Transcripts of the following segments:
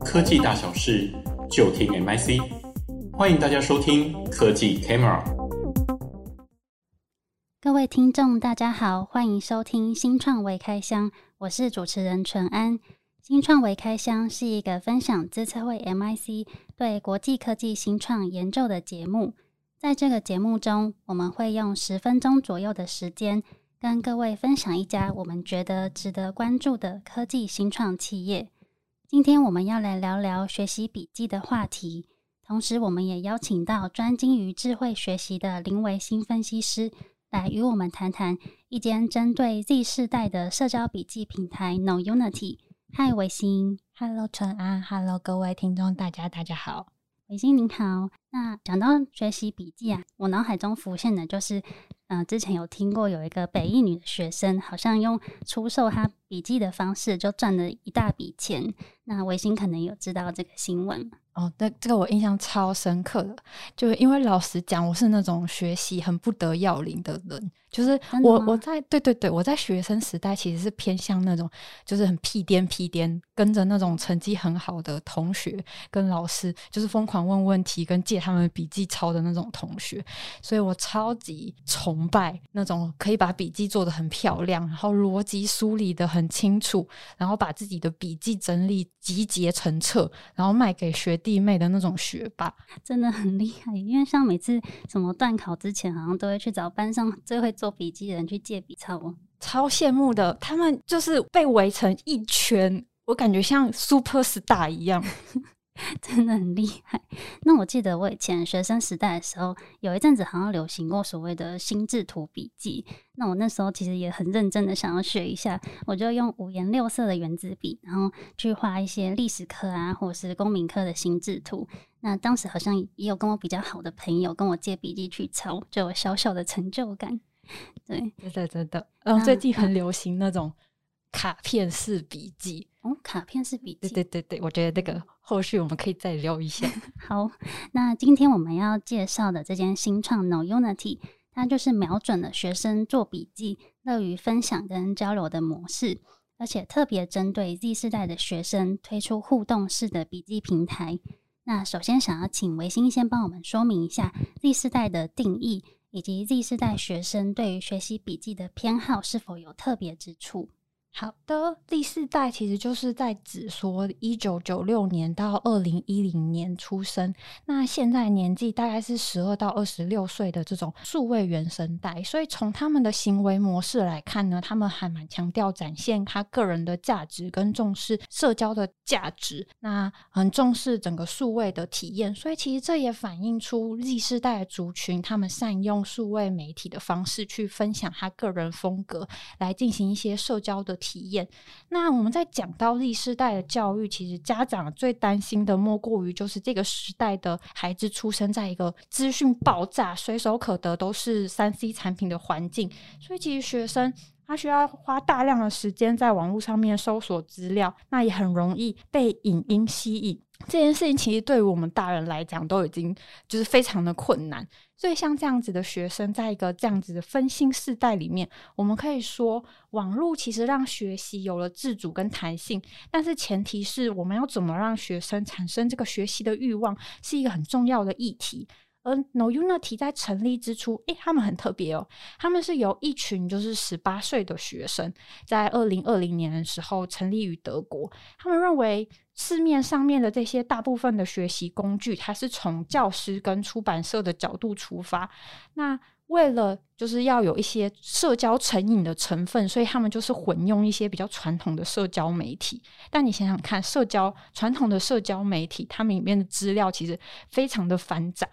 科技大小事，就听 MIC。欢迎大家收听科技 Camera。各位听众，大家好，欢迎收听新创微开箱，我是主持人淳安。新创微开箱是一个分享资策会 MIC 对国际科技新创研究的节目。在这个节目中，我们会用十分钟左右的时间，跟各位分享一家我们觉得值得关注的科技新创企业。今天我们要来聊聊学习笔记的话题，同时我们也邀请到专精于智慧学习的林维新分析师来与我们谈谈一间针对 Z 世代的社交笔记平台 Knowunity。嗨，维新，Hello，春安，Hello，各位听众，大家大家好。维新您好，那讲到学习笔记啊，我脑海中浮现的就是，嗯、呃，之前有听过有一个北一女的学生，好像用出售她笔记的方式就赚了一大笔钱。那维新可能有知道这个新闻。哦，对，这个我印象超深刻的，就因为老实讲，我是那种学习很不得要领的人，就是我我在对对对，我在学生时代其实是偏向那种，就是很屁颠屁颠，跟着那种成绩很好的同学跟老师，就是疯狂问问题跟借他们笔记抄的那种同学，所以我超级崇拜那种可以把笔记做得很漂亮，然后逻辑梳理得很清楚，然后把自己的笔记整理集结成册，然后卖给学弟妹的那种学霸，真的很厉害。因为像每次什么段考之前，好像都会去找班上最会做笔记的人去借笔抄，超羡慕的。他们就是被围成一圈，我感觉像 super star 一样。真的很厉害。那我记得我以前学生时代的时候，有一阵子好像流行过所谓的心智图笔记。那我那时候其实也很认真的想要学一下，我就用五颜六色的原子笔，然后去画一些历史课啊，或者是公民课的心智图。那当时好像也有跟我比较好的朋友跟我借笔记去抄，就有小小的成就感。对，真的真的。嗯，最近很流行那种卡片式笔记。哦，卡片式笔记。对对对对，我觉得这个后续我们可以再聊一下。好，那今天我们要介绍的这间新创 Knowunity，它就是瞄准了学生做笔记、乐于分享跟交流的模式，而且特别针对 Z 世代的学生推出互动式的笔记平台。那首先想要请维新先帮我们说明一下 Z 世代的定义，以及 Z 世代学生对于学习笔记的偏好是否有特别之处。好的，Z 世代其实就是在指说一九九六年到二零一零年出生，那现在年纪大概是十二到二十六岁的这种数位原生代。所以从他们的行为模式来看呢，他们还蛮强调展现他个人的价值跟重视社交的价值，那很重视整个数位的体验。所以其实这也反映出 Z 世代族群，他们善用数位媒体的方式去分享他个人风格，来进行一些社交的。体验。那我们在讲到历世代的教育，其实家长最担心的莫过于就是这个时代的孩子出生在一个资讯爆炸、随手可得都是三 C 产品的环境，所以其实学生他需要花大量的时间在网络上面搜索资料，那也很容易被影音吸引。这件事情其实对于我们大人来讲都已经就是非常的困难。所以像这样子的学生，在一个这样子的分心世代里面，我们可以说，网络其实让学习有了自主跟弹性，但是前提是我们要怎么让学生产生这个学习的欲望，是一个很重要的议题。而 No Unity 在成立之初，诶，他们很特别哦，他们是由一群就是十八岁的学生，在二零二零年的时候成立于德国。他们认为市面上面的这些大部分的学习工具，它是从教师跟出版社的角度出发。那为了就是要有一些社交成瘾的成分，所以他们就是混用一些比较传统的社交媒体。但你想想看，社交传统的社交媒体，他们里面的资料其实非常的繁杂，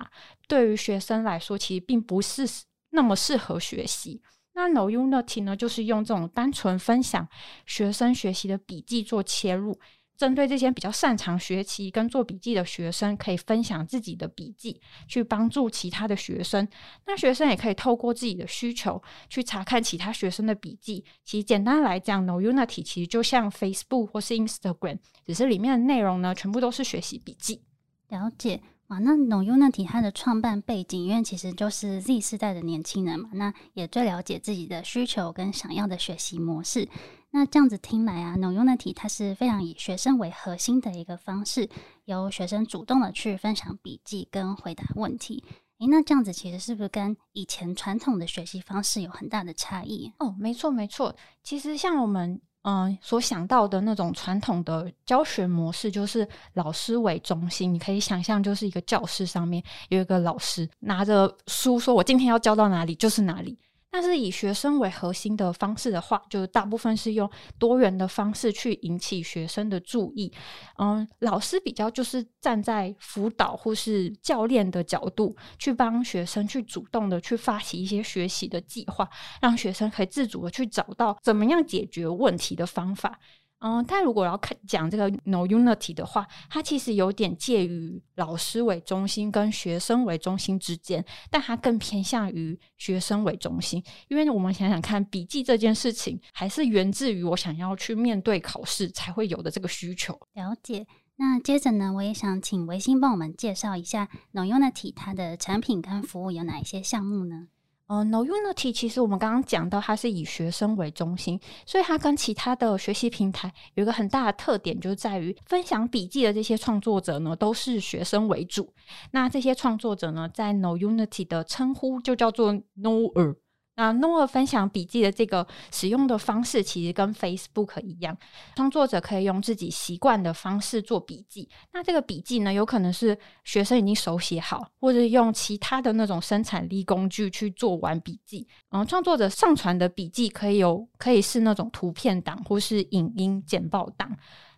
对于学生来说，其实并不是那么适合学习。那 No Unity 呢，就是用这种单纯分享学生学习的笔记做切入。针对这些比较擅长学习跟做笔记的学生，可以分享自己的笔记，去帮助其他的学生。那学生也可以透过自己的需求去查看其他学生的笔记。其实简单来讲，No Unity 其实就像 Facebook 或是 Instagram，只是里面的内容呢，全部都是学习笔记。了解啊，那 No Unity 它的创办背景，因为其实就是 Z 世代的年轻人嘛，那也最了解自己的需求跟想要的学习模式。那这样子听来啊，No Unity 它是非常以学生为核心的一个方式，由学生主动的去分享笔记跟回答问题。诶，那这样子其实是不是跟以前传统的学习方式有很大的差异？哦，没错没错。其实像我们嗯、所想到的那种传统的教学模式，就是老师为中心。你可以想象，就是一个教室上面有一个老师拿着书，说我今天要教到哪里就是哪里。但是以学生为核心的方式的话，就是大部分是用多元的方式去引起学生的注意。嗯，老师比较就是站在辅导或是教练的角度，去帮学生去主动的去发起一些学习的计划，让学生可以自主的去找到怎么样解决问题的方法。嗯，但如果要看讲这个 No Unity 的话，它其实有点介于老师为中心跟学生为中心之间，但它更偏向于学生为中心。因为我们想想看，笔记这件事情还是源自于我想要去面对考试才会有的这个需求。了解。那接着呢，我也想请维新帮我们介绍一下 No Unity 它的产品跟服务有哪一些项目呢？呃，No Unity 其实我们刚刚讲到，它是以学生为中心，所以它跟其他的学习平台有一个很大的特点，就是在于分享笔记的这些创作者呢，都是学生为主。那这些创作者呢，在 No Unity 的称呼就叫做 Noer。那 Knower 分享笔记的这个使用的方式，其实跟 Facebook 一样，创作者可以用自己习惯的方式做笔记。那这个笔记呢，有可能是学生已经手写好，或者用其他的那种生产力工具去做完笔记。嗯，创作者上传的笔记可以有，可以是那种图片档，或是影音简报档。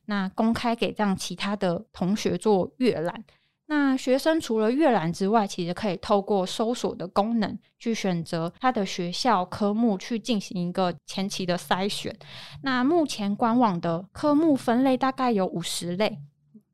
那公开给让其他的同学做阅览。那学生除了阅览之外，其实可以透过搜索的功能去选择他的学校科目，去进行一个前期的筛选。那目前官网的科目分类大概有五十类，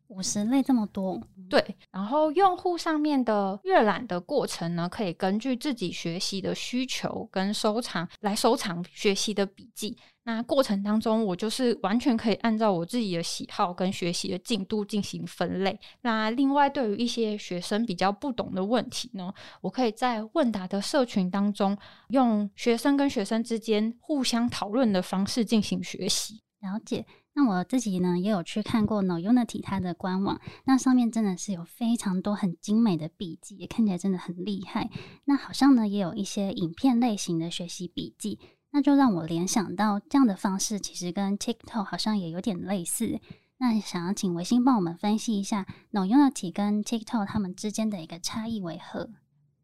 五十类这么多。对，然后用户上面的阅览的过程呢，可以根据自己学习的需求跟收藏来收藏学习的笔记。那过程当中，我就是完全可以按照我自己的喜好跟学习的进度进行分类。那另外，对于一些学生比较不懂的问题呢，我可以在问答的社群当中，用学生跟学生之间互相讨论的方式进行学习。了解。那我自己呢，也有去看过 No Unity 它的官网，那上面真的是有非常多很精美的笔记，也看起来真的很厉害。那好像呢，也有一些影片类型的学习笔记，那就让我联想到这样的方式，其实跟 TikTok 好像也有点类似。那想要请维新帮我们分析一下 No Unity 跟 TikTok 他们之间的一个差异为何？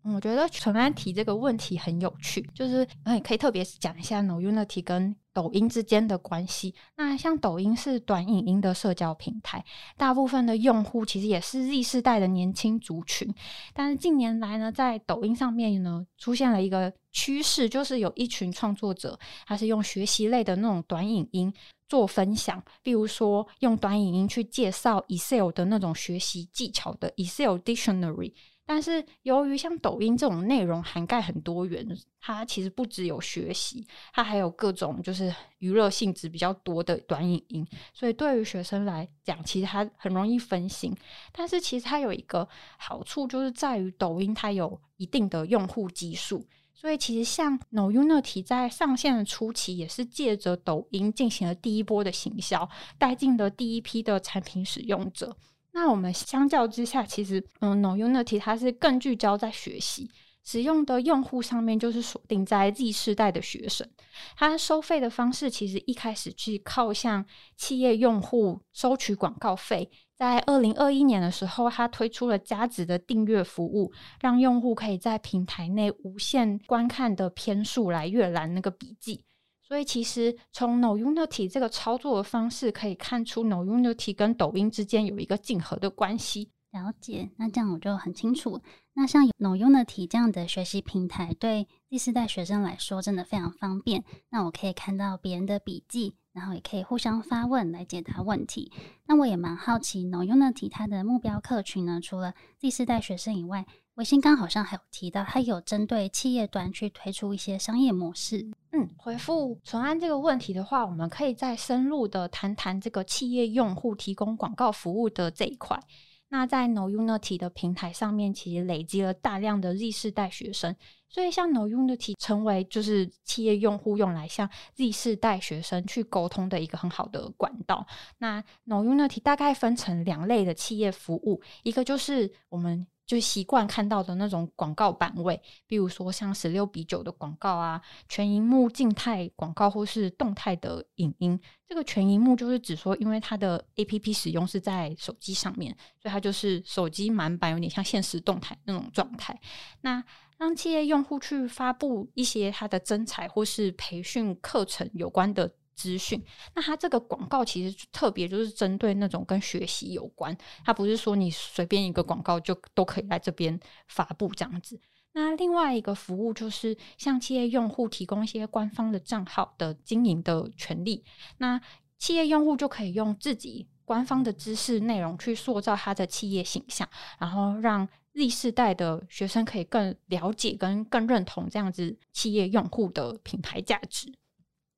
我觉得纯安提这个问题很有趣，就是哎，可以特别讲一下 No Unity 跟抖音之间的关系。那像抖音是短影音的社交平台，大部分的用户其实也是 Z 世代的年轻族群。但是近年来呢，在抖音上面呢，出现了一个趋势，就是有一群创作者，他是用学习类的那种短影音做分享，比如说用短影音去介绍 Excel 的那种学习技巧的 Excel Dictionary。但是由于像抖音这种内容涵盖很多元，它其实不只有学习，它还有各种就是娱乐性质比较多的短影音，所以对于学生来讲，其实它很容易分心。但是其实它有一个好处，就是在于抖音它有一定的用户基数，所以其实像 No Unity 在上线的初期，也是借着抖音进行了第一波的行销，带进了第一批的产品使用者。那我们相较之下，其实，嗯，No Unity 它是更聚焦在学习使用的用户上面，就是锁定在 Z 世代的学生。它收费的方式其实一开始去靠向企业用户收取广告费。在二零二一年的时候，它推出了加值的订阅服务，让用户可以在平台内无限观看的篇数来阅览那个笔记。所以其实从 No Unity 这个操作的方式可以看出，No Unity 跟抖音之间有一个竞合的关系。了解，那这样我就很清楚。那像 No Unity 这样的学习平台，对第四代学生来说真的非常方便。那我可以看到别人的笔记，然后也可以互相发问来解答问题。那我也蛮好奇 No Unity 它的目标客群呢，除了第四代学生以外，维新刚好像还有提到，它有针对企业端去推出一些商业模式。嗯，回复纯安这个问题的话，我们可以再深入的谈谈这个企业用户提供广告服务的这一块。那在 No Unity 的平台上面，其实累积了大量的 Z 世代学生，所以像 No Unity 成为就是企业用户用来向 Z 世代学生去沟通的一个很好的管道。那 No Unity 大概分成两类的企业服务，一个就是我们。就习惯看到的那种广告版位，比如说像十六比九的广告啊，全萤幕静态广告或是动态的影音。这个全萤幕就是指说，因为它的 APP 使用是在手机上面，所以它就是手机满版，有点像现实动态那种状态。那让企业用户去发布一些它的征才或是培训课程有关的。资讯，那它这个广告其实特别就是针对那种跟学习有关，它不是说你随便一个广告就都可以来这边发布这样子。那另外一个服务就是向企业用户提供一些官方的账号的经营的权利，那企业用户就可以用自己官方的知识内容去塑造他的企业形象，然后让 Z 世代的学生可以更了解跟更认同这样子企业用户的品牌价值。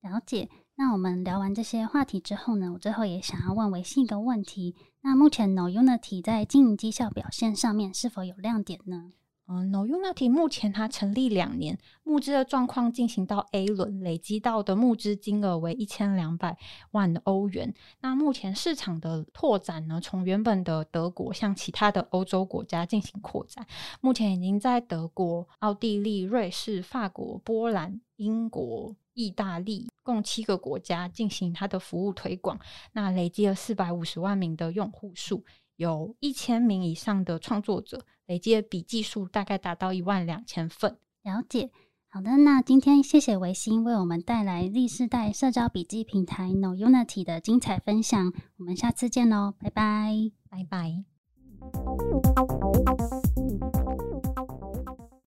了解。那我们聊完这些话题之后呢，我最后也想要问维信一个问题：那目前 No Unity 在经营绩效表现上面是否有亮点呢？嗯，No Unity 目前它成立两年，募资的状况进行到 A 轮，累积到的募资金额为一千两百万欧元。那目前市场的拓展呢，从原本的德国向其他的欧洲国家进行扩展，目前已经在德国、奥地利、瑞士、法国、波兰、英国。意大利共七个国家进行它的服务推广，那累积了四百五十万名的用户数，有一千名以上的创作者，累计的笔记数大概达到一万两千份。了解，好的，那今天谢谢维新为我们带来 Z 世代社交笔记平台 Knowunity 的精彩分享，我们下次见喽，拜拜，拜拜。